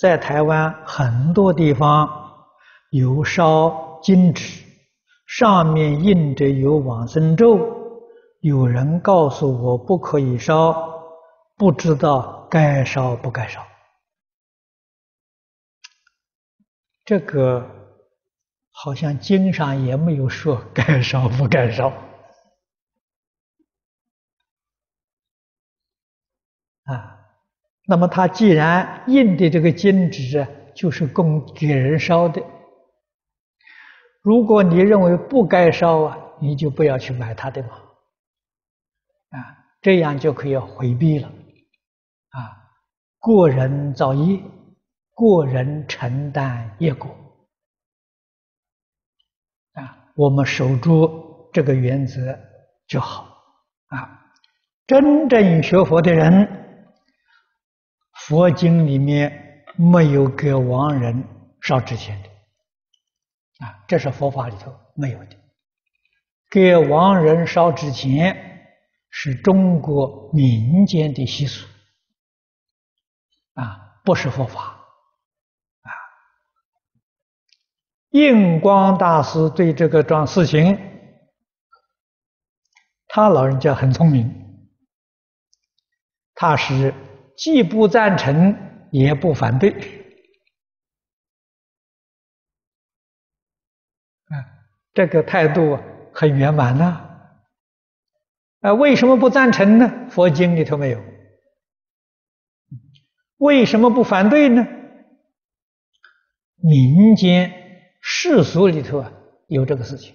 在台湾很多地方有烧金纸，上面印着有往生咒，有人告诉我不可以烧，不知道该烧不该烧。这个好像经上也没有说该烧不该烧 啊。那么他既然印的这个金纸啊，就是供给人烧的。如果你认为不该烧啊，你就不要去买他的嘛，啊，这样就可以回避了，啊，个人造业，个人承担业果，啊，我们守住这个原则就好，啊，真正学佛的人。佛经里面没有给亡人烧纸钱的，啊，这是佛法里头没有的。给亡人烧纸钱是中国民间的习俗，啊，不是佛法，啊。印光大师对这个桩事情，他老人家很聪明，他是。既不赞成，也不反对，啊，这个态度很圆满呐。啊，为什么不赞成呢？佛经里头没有。为什么不反对呢？民间世俗里头啊有这个事情。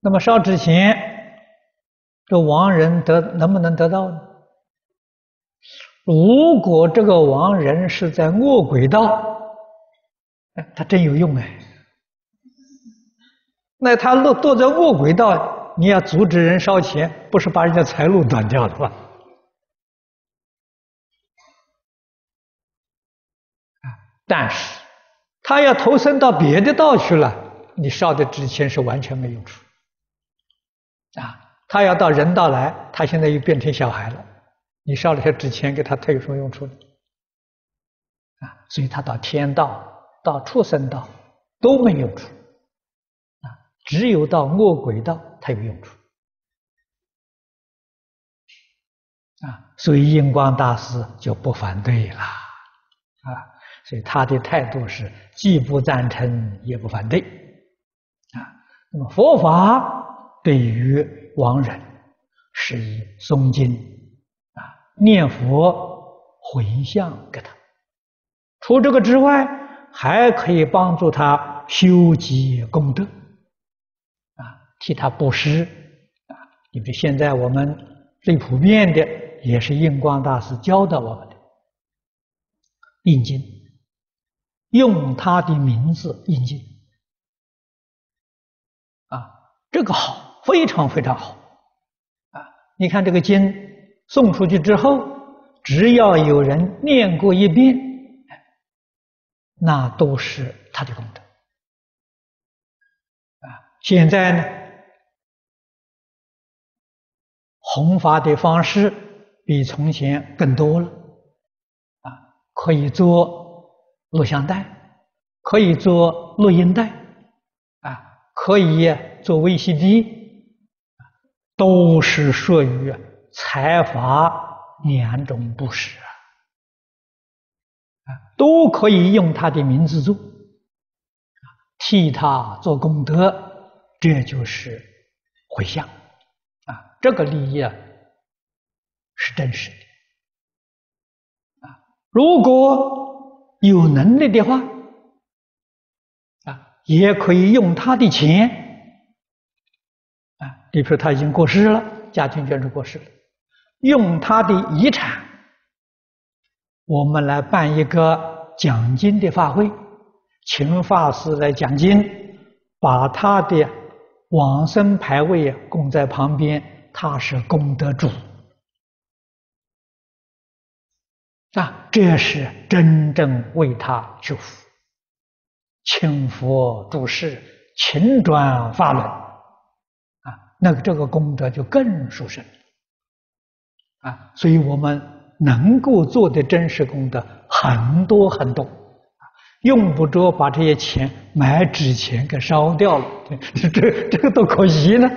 那么烧纸钱，这亡人得能不能得到呢？如果这个亡人是在饿鬼道，他真有用哎。那他落堕在饿鬼道，你要阻止人烧钱，不是把人家财路断掉了吗？但是他要投生到别的道去了，你烧的纸钱是完全没用处。啊，他要到人道来，他现在又变成小孩了。你烧了些纸钱给他，他有什么用处呢？啊，所以他到天道、到畜生道都没用处，啊，只有到恶鬼道才有用处，啊，所以印光大师就不反对了，啊，所以他的态度是既不赞成也不反对，啊，那么佛法对于亡人是以诵经。念佛回向给他，除这个之外，还可以帮助他修积功德，啊，替他布施，啊，你比如现在我们最普遍的也是印光大师教导我们的印经，用他的名字印经，啊，这个好，非常非常好，啊，你看这个经。送出去之后，只要有人念过一遍，那都是他的功德。啊，现在呢，弘法的方式比从前更多了。啊，可以做录像带，可以做录音带，啊，可以做 VCD，都是属于。财法两种布施啊，都可以用他的名字做，替他做功德，这就是回向啊。这个利益啊是真实的啊。如果有能力的话啊，也可以用他的钱啊。比如说他已经过世了，家庭眷属过世了。用他的遗产，我们来办一个讲经的法会，请法师来讲经，把他的往生牌位供在旁边，他是功德主。啊，这是真正为他修福，请佛度世，请转法轮。啊，那个这个功德就更殊胜。啊，所以我们能够做的真实功德很多很多，啊用不着把这些钱买纸钱给烧掉了，这这这个多可惜呢！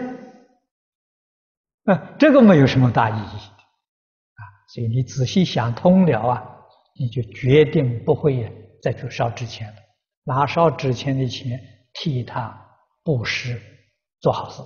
啊，这个没有什么大意义啊，所以你仔细想通了啊，你就决定不会再去烧纸钱了，拿烧纸钱的钱替他布施做好事。